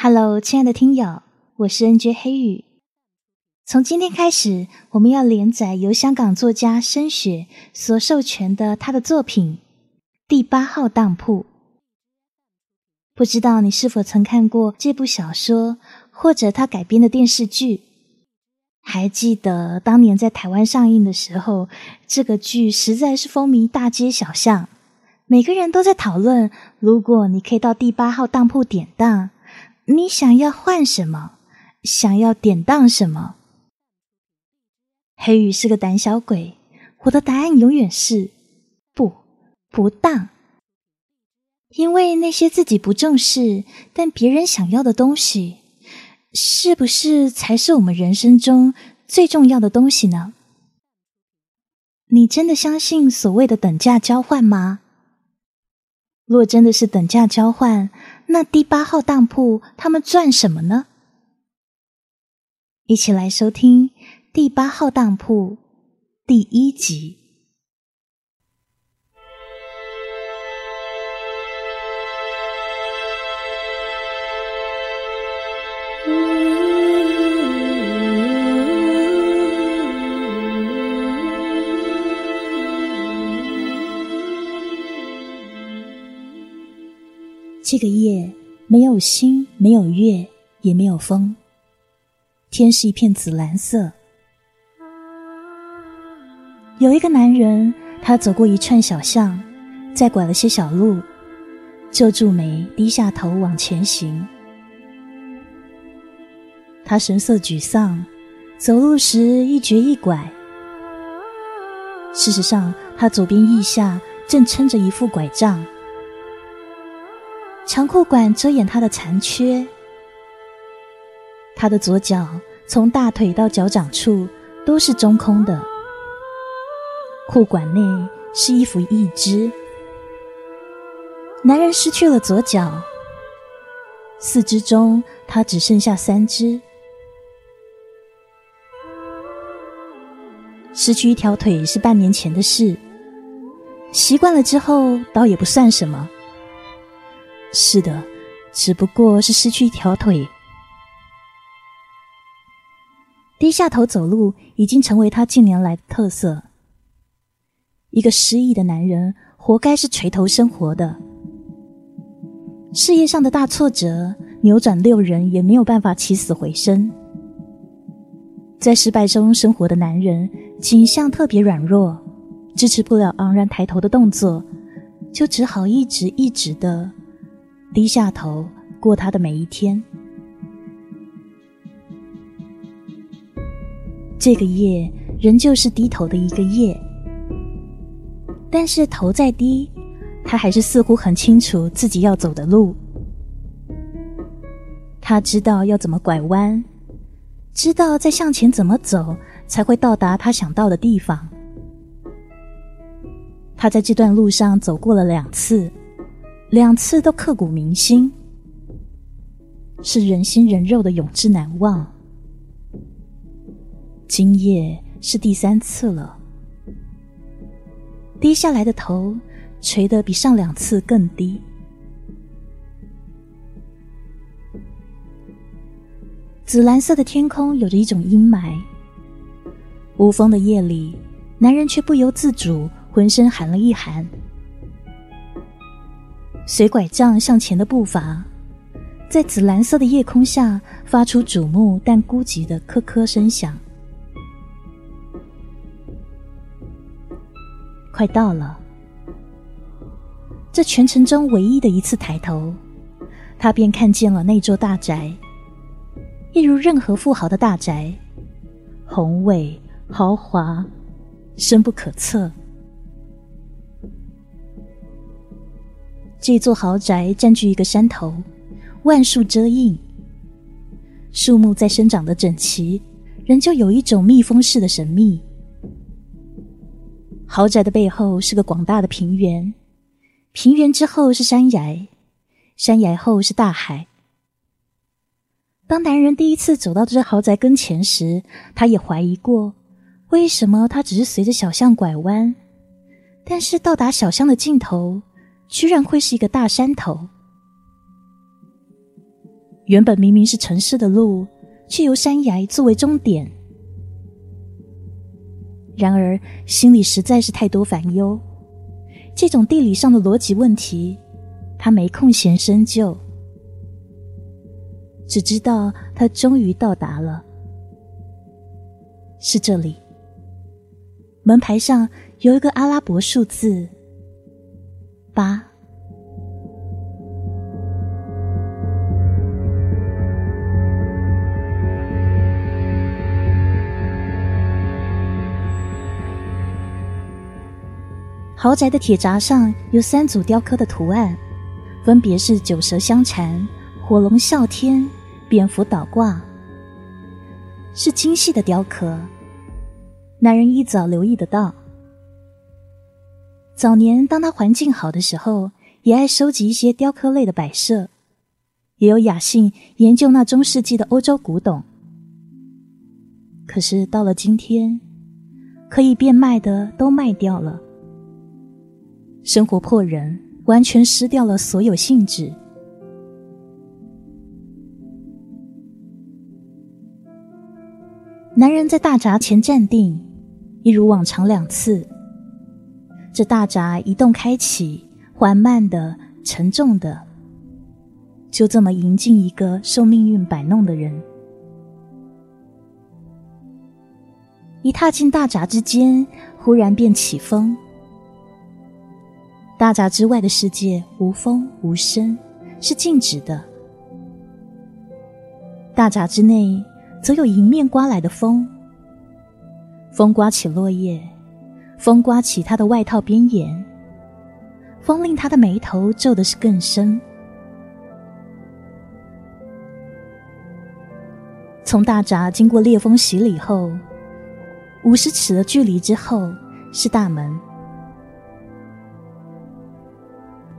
Hello，亲爱的听友，我是 NJ 黑羽。从今天开始，我们要连载由香港作家申雪所授权的他的作品《第八号当铺》。不知道你是否曾看过这部小说，或者他改编的电视剧？还记得当年在台湾上映的时候，这个剧实在是风靡大街小巷，每个人都在讨论：如果你可以到第八号当铺典当，你想要换什么？想要典当什么？黑羽是个胆小鬼，我的答案永远是不不当，因为那些自己不重视但别人想要的东西。是不是才是我们人生中最重要的东西呢？你真的相信所谓的等价交换吗？若真的是等价交换，那第八号当铺他们赚什么呢？一起来收听《第八号当铺》第一集。这个夜没有星，没有月，也没有风。天是一片紫蓝色。有一个男人，他走过一串小巷，再拐了些小路，皱住眉，低下头往前行。他神色沮丧，走路时一瘸一拐。事实上，他左边腋下正撑着一副拐杖。长裤管遮掩他的残缺，他的左脚从大腿到脚掌处都是中空的，裤管内是一幅一只。男人失去了左脚，四肢中他只剩下三只，失去一条腿是半年前的事，习惯了之后倒也不算什么。是的，只不过是失去一条腿。低下头走路已经成为他近年来的特色。一个失意的男人，活该是垂头生活的。事业上的大挫折，扭转六人也没有办法起死回生。在失败中生活的男人，景象特别软弱，支持不了昂然抬头的动作，就只好一直一直的。低下头过他的每一天。这个夜仍旧是低头的一个夜，但是头再低，他还是似乎很清楚自己要走的路。他知道要怎么拐弯，知道再向前怎么走才会到达他想到的地方。他在这段路上走过了两次。两次都刻骨铭心，是人心人肉的永志难忘。今夜是第三次了，低下来的头垂得比上两次更低。紫蓝色的天空有着一种阴霾，无风的夜里，男人却不由自主浑身寒了一寒。随拐杖向前的步伐，在紫蓝色的夜空下发出瞩目但孤寂的咳咳声响。快到了，这全程中唯一的一次抬头，他便看见了那座大宅，一如任何富豪的大宅，宏伟豪华，深不可测。这座豪宅占据一个山头，万树遮映，树木在生长的整齐，仍旧有一种密封式的神秘。豪宅的背后是个广大的平原，平原之后是山崖，山崖后是大海。当男人第一次走到这豪宅跟前时，他也怀疑过，为什么他只是随着小巷拐弯，但是到达小巷的尽头。居然会是一个大山头。原本明明是城市的路，却由山崖作为终点。然而心里实在是太多烦忧，这种地理上的逻辑问题，他没空闲深究。只知道他终于到达了，是这里。门牌上有一个阿拉伯数字八。豪宅的铁闸上有三组雕刻的图案，分别是九蛇相缠、火龙啸天。蝙蝠倒挂是精细的雕刻，男人一早留意得到。早年当他环境好的时候，也爱收集一些雕刻类的摆设，也有雅兴研究那中世纪的欧洲古董。可是到了今天，可以变卖的都卖掉了，生活迫人，完全失掉了所有兴致。男人在大闸前站定，一如往常两次。这大闸一动开启，缓慢的、沉重的，就这么迎进一个受命运摆弄的人。一踏进大闸之间，忽然便起风。大闸之外的世界无风无声，是静止的。大闸之内。则有迎面刮来的风，风刮起落叶，风刮起他的外套边沿，风令他的眉头皱的是更深。从大闸经过烈风洗礼后，五十尺的距离之后是大门。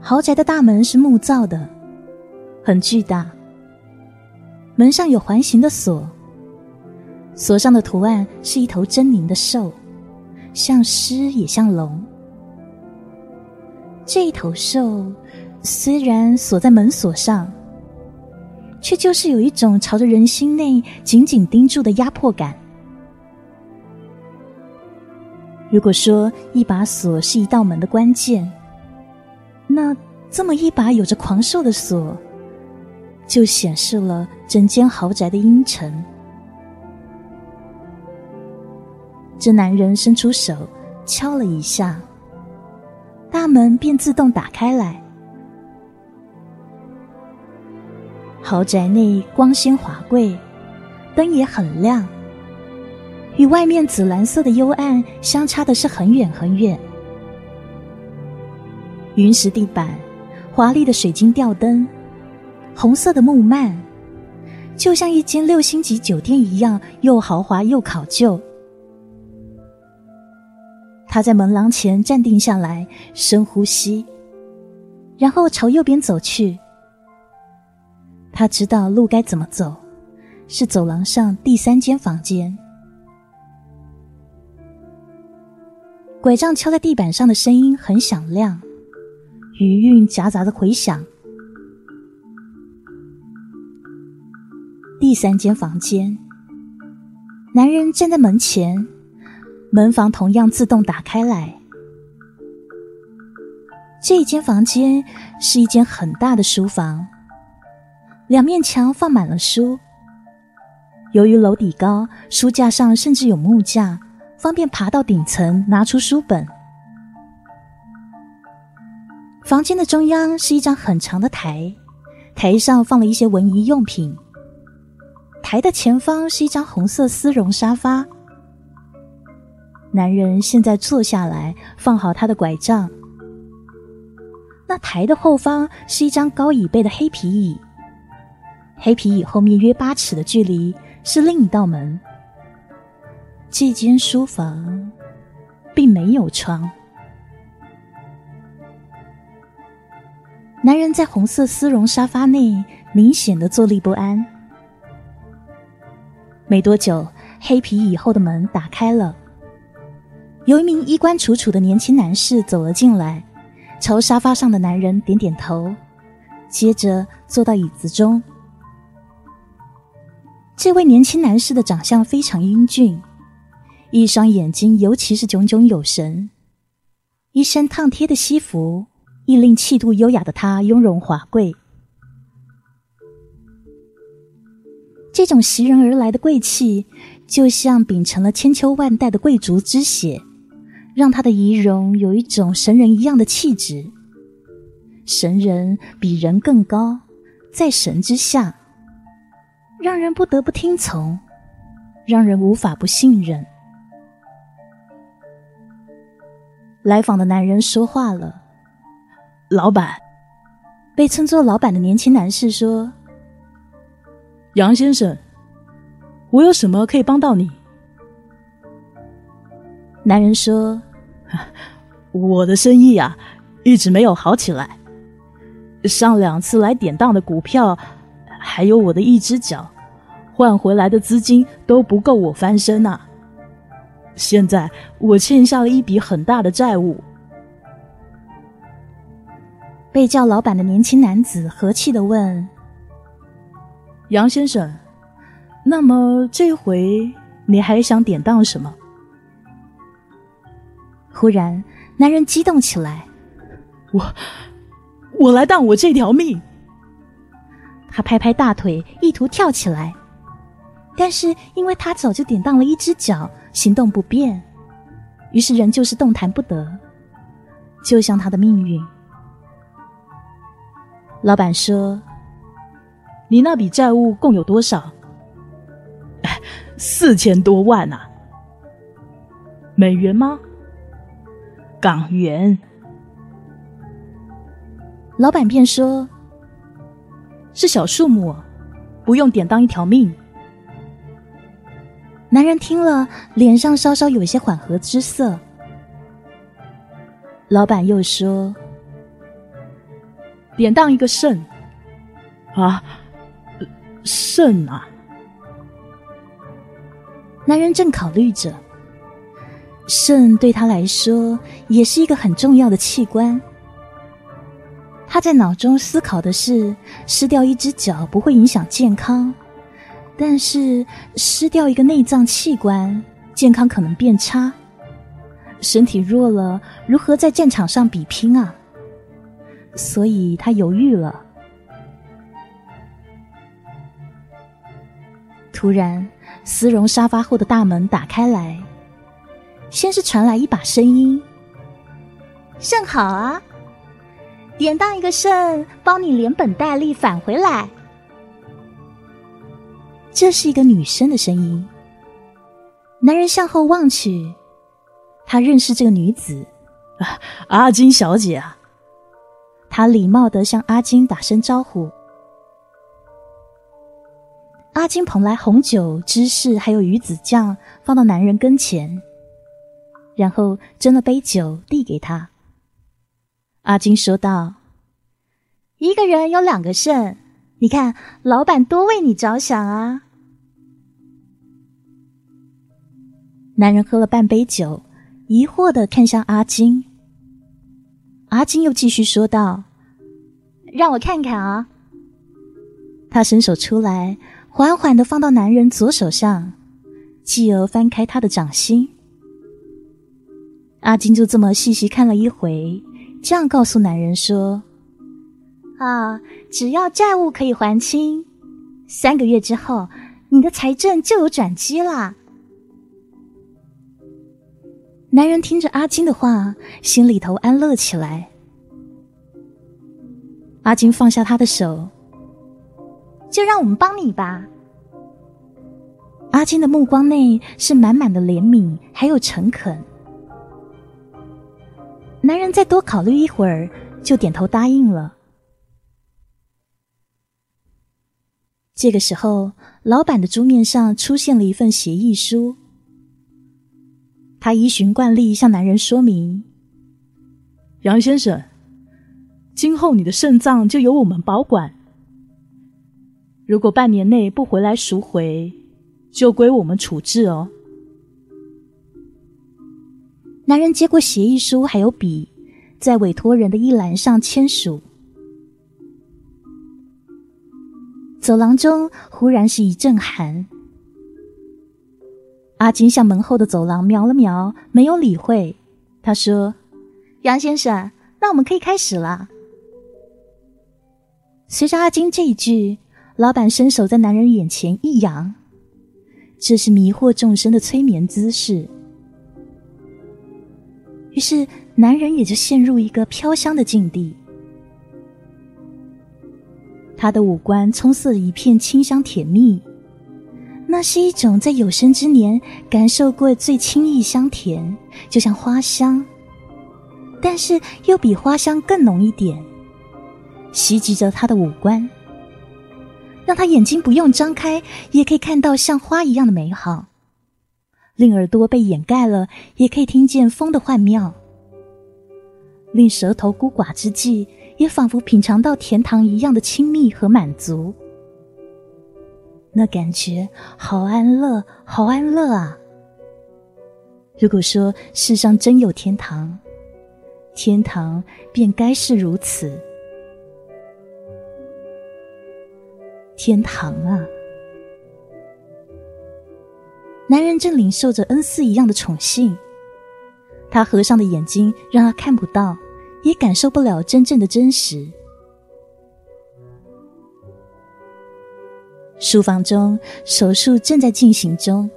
豪宅的大门是木造的，很巨大，门上有环形的锁。锁上的图案是一头狰狞的兽，像狮也像龙。这一头兽虽然锁在门锁上，却就是有一种朝着人心内紧紧盯住的压迫感。如果说一把锁是一道门的关键，那这么一把有着狂兽的锁，就显示了整间豪宅的阴沉。这男人伸出手敲了一下，大门便自动打开来。豪宅内光鲜华贵，灯也很亮，与外面紫蓝色的幽暗相差的是很远很远。云石地板，华丽的水晶吊灯，红色的木幔，就像一间六星级酒店一样，又豪华又考究。他在门廊前站定下来，深呼吸，然后朝右边走去。他知道路该怎么走，是走廊上第三间房间。拐杖敲在地板上的声音很响亮，余韵夹杂着回响。第三间房间，男人站在门前。门房同样自动打开来。这一间房间是一间很大的书房，两面墙放满了书。由于楼底高，书架上甚至有木架，方便爬到顶层拿出书本。房间的中央是一张很长的台，台上放了一些文仪用品。台的前方是一张红色丝绒沙发。男人现在坐下来，放好他的拐杖。那台的后方是一张高椅背的黑皮椅，黑皮椅后面约八尺的距离是另一道门。这间书房并没有窗。男人在红色丝绒沙发内明显的坐立不安。没多久，黑皮椅后的门打开了。有一名衣冠楚楚的年轻男士走了进来，朝沙发上的男人点点头，接着坐到椅子中，这位年轻男士的长相非常英俊，一双眼睛尤其是炯炯有神，一身烫贴的西服亦令气度优雅的他雍容华贵。这种袭人而来的贵气，就像秉承了千秋万代的贵族之血，让他的仪容有一种神人一样的气质。神人比人更高，在神之下，让人不得不听从，让人无法不信任。来访的男人说话了：“老板，被称作老板的年轻男士说。”杨先生，我有什么可以帮到你？男人说：“我的生意啊，一直没有好起来。上两次来典当的股票，还有我的一只脚，换回来的资金都不够我翻身呐。现在我欠下了一笔很大的债务。”被叫老板的年轻男子和气的问。杨先生，那么这回你还想典当什么？忽然，男人激动起来：“我，我来当我这条命！”他拍拍大腿，意图跳起来，但是因为他早就典当了一只脚，行动不便，于是仍旧是动弹不得，就像他的命运。老板说。你那笔债务共有多少？四千多万呐！美元吗？港元？老板便说：“是小数目，不用典当一条命。”男人听了，脸上稍稍有些缓和之色。老板又说：“典当一个肾啊！”肾啊！男人正考虑着，肾对他来说也是一个很重要的器官。他在脑中思考的是：失掉一只脚不会影响健康，但是失掉一个内脏器官，健康可能变差。身体弱了，如何在战场上比拼啊？所以他犹豫了。突然，丝绒沙发后的大门打开来，先是传来一把声音：“甚好啊，典当一个肾，帮你连本带利返回来。”这是一个女生的声音。男人向后望去，他认识这个女子，阿金小姐啊。他礼貌的向阿金打声招呼。阿金捧来红酒、芝士，还有鱼子酱，放到男人跟前，然后斟了杯酒递给他。阿金说道：“一个人有两个肾，你看老板多为你着想啊。”男人喝了半杯酒，疑惑的看向阿金。阿金又继续说道：“让我看看啊。”他伸手出来。缓缓的放到男人左手上，继而翻开他的掌心。阿金就这么细细看了一回，这样告诉男人说：“啊，只要债务可以还清，三个月之后，你的财政就有转机啦。”男人听着阿金的话，心里头安乐起来。阿金放下他的手。就让我们帮你吧。阿金的目光内是满满的怜悯，还有诚恳。男人再多考虑一会儿，就点头答应了。这个时候，老板的桌面上出现了一份协议书。他依循惯例向男人说明：“杨先生，今后你的肾脏就由我们保管。”如果半年内不回来赎回，就归我们处置哦。男人接过协议书，还有笔，在委托人的一栏上签署。走廊中忽然是一阵寒。阿金向门后的走廊瞄了瞄，没有理会。他说：“杨先生，那我们可以开始了。”随着阿金这一句，老板伸手在男人眼前一扬，这是迷惑众生的催眠姿势。于是男人也就陷入一个飘香的境地。他的五官充斥一片清香甜蜜，那是一种在有生之年感受过最轻易香甜，就像花香，但是又比花香更浓一点。袭击着他的五官，让他眼睛不用张开也可以看到像花一样的美好；令耳朵被掩盖了，也可以听见风的幻妙；令舌头孤寡之际，也仿佛品尝到甜糖一样的亲密和满足。那感觉好安乐，好安乐啊！如果说世上真有天堂，天堂便该是如此。天堂啊！男人正领受着恩赐一样的宠幸，他合上的眼睛让他看不到，也感受不了真正的真实。书房中手术正在进行中，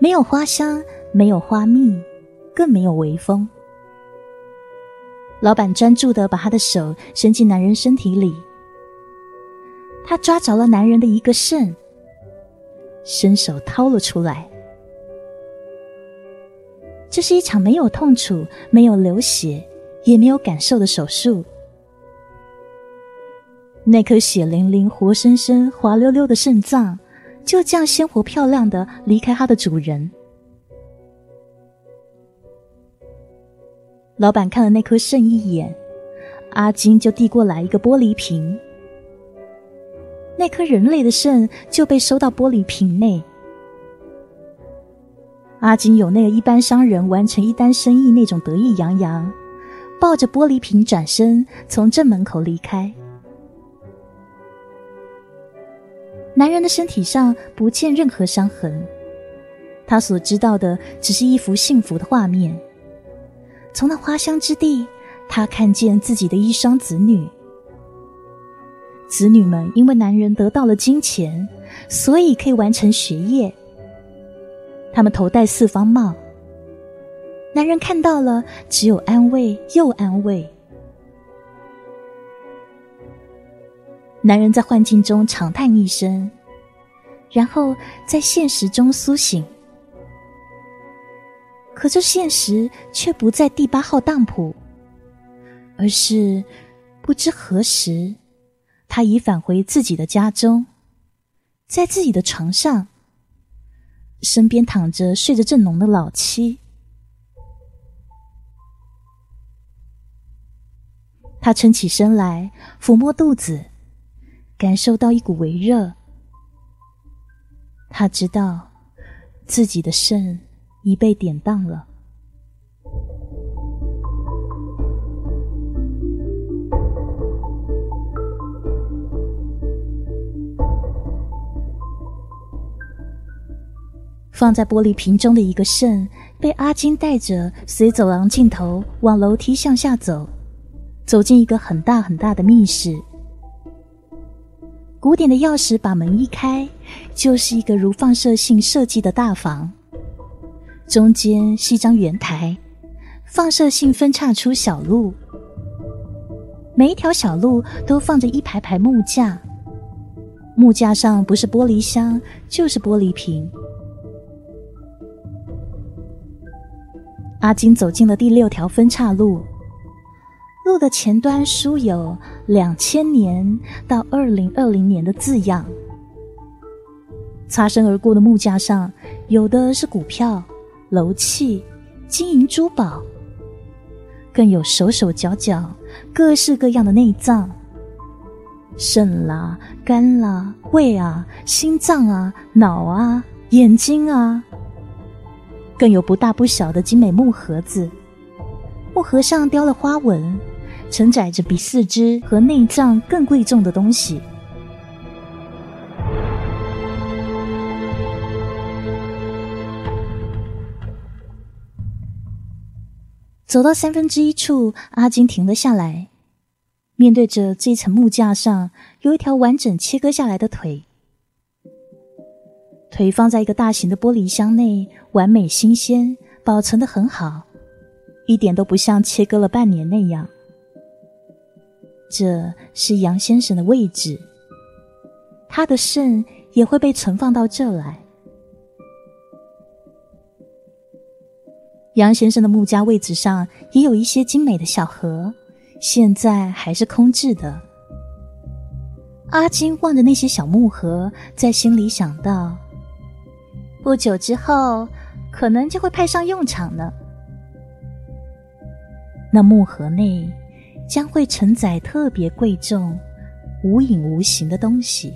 没有花香，没有花蜜，更没有微风。老板专注的把他的手伸进男人身体里。他抓着了男人的一个肾，伸手掏了出来。这是一场没有痛楚、没有流血、也没有感受的手术。那颗血淋淋、活生生、滑溜溜的肾脏，就这样鲜活漂亮的离开它的主人。老板看了那颗肾一眼，阿金就递过来一个玻璃瓶。那颗人类的肾就被收到玻璃瓶内。阿金有那个一般商人完成一单生意那种得意洋洋，抱着玻璃瓶转身从正门口离开。男人的身体上不见任何伤痕，他所知道的只是一幅幸福的画面。从那花香之地，他看见自己的一双子女。子女们因为男人得到了金钱，所以可以完成学业。他们头戴四方帽，男人看到了，只有安慰又安慰。男人在幻境中长叹一声，然后在现实中苏醒。可这现实却不在第八号当铺，而是不知何时。他已返回自己的家中，在自己的床上，身边躺着睡着正浓的老妻。他撑起身来，抚摸肚子，感受到一股微热。他知道自己的肾已被典当了。放在玻璃瓶中的一个肾，被阿金带着随走廊尽头往楼梯向下走，走进一个很大很大的密室。古典的钥匙把门一开，就是一个如放射性设计的大房。中间是一张圆台，放射性分叉出小路，每一条小路都放着一排排木架，木架上不是玻璃箱，就是玻璃瓶。阿金走进了第六条分岔路，路的前端书有“两千年到二零二零年”的字样。擦身而过的木架上，有的是股票、楼器、金银珠宝，更有手手脚脚、各式各样的内脏，肾啦、肝啦、胃啊、心脏啊、脑啊、眼睛啊。更有不大不小的精美木盒子木盒上雕了花纹承载着比四肢和内脏更贵重的东西走到三分之一处阿金停了下来面对着这层木架上有一条完整切割下来的腿腿放在一个大型的玻璃箱内，完美新鲜，保存的很好，一点都不像切割了半年那样。这是杨先生的位置，他的肾也会被存放到这来。杨先生的木家位置上也有一些精美的小盒，现在还是空置的。阿金望着那些小木盒，在心里想到：不久之后，可能就会派上用场呢。那木盒内将会承载特别贵重、无影无形的东西。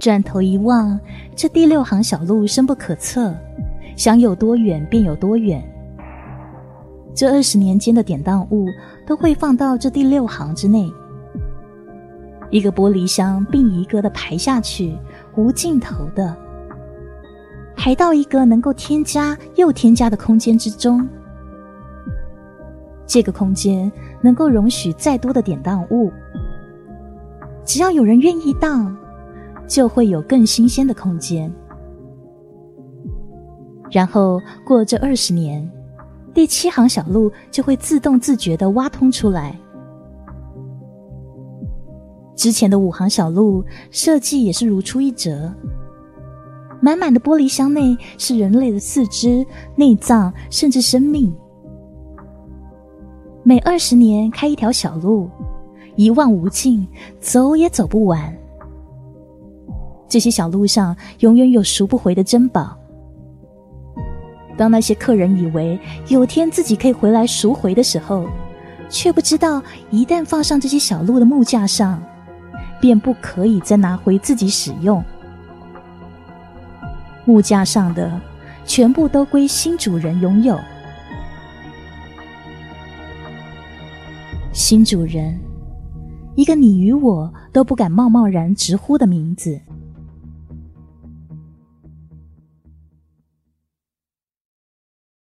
转头一望，这第六行小路深不可测，想有多远便有多远。这二十年间的典当物都会放到这第六行之内，一个玻璃箱并一个的排下去，无尽头的排到一个能够添加又添加的空间之中。这个空间能够容许再多的典当物，只要有人愿意当。就会有更新鲜的空间，然后过这二十年，第七行小路就会自动自觉的挖通出来。之前的五行小路设计也是如出一辙，满满的玻璃箱内是人类的四肢、内脏，甚至生命。每二十年开一条小路，一望无尽，走也走不完。这些小路上永远有赎不回的珍宝。当那些客人以为有天自己可以回来赎回的时候，却不知道一旦放上这些小鹿的木架上，便不可以再拿回自己使用。木架上的全部都归新主人拥有。新主人，一个你与我都不敢贸贸然直呼的名字。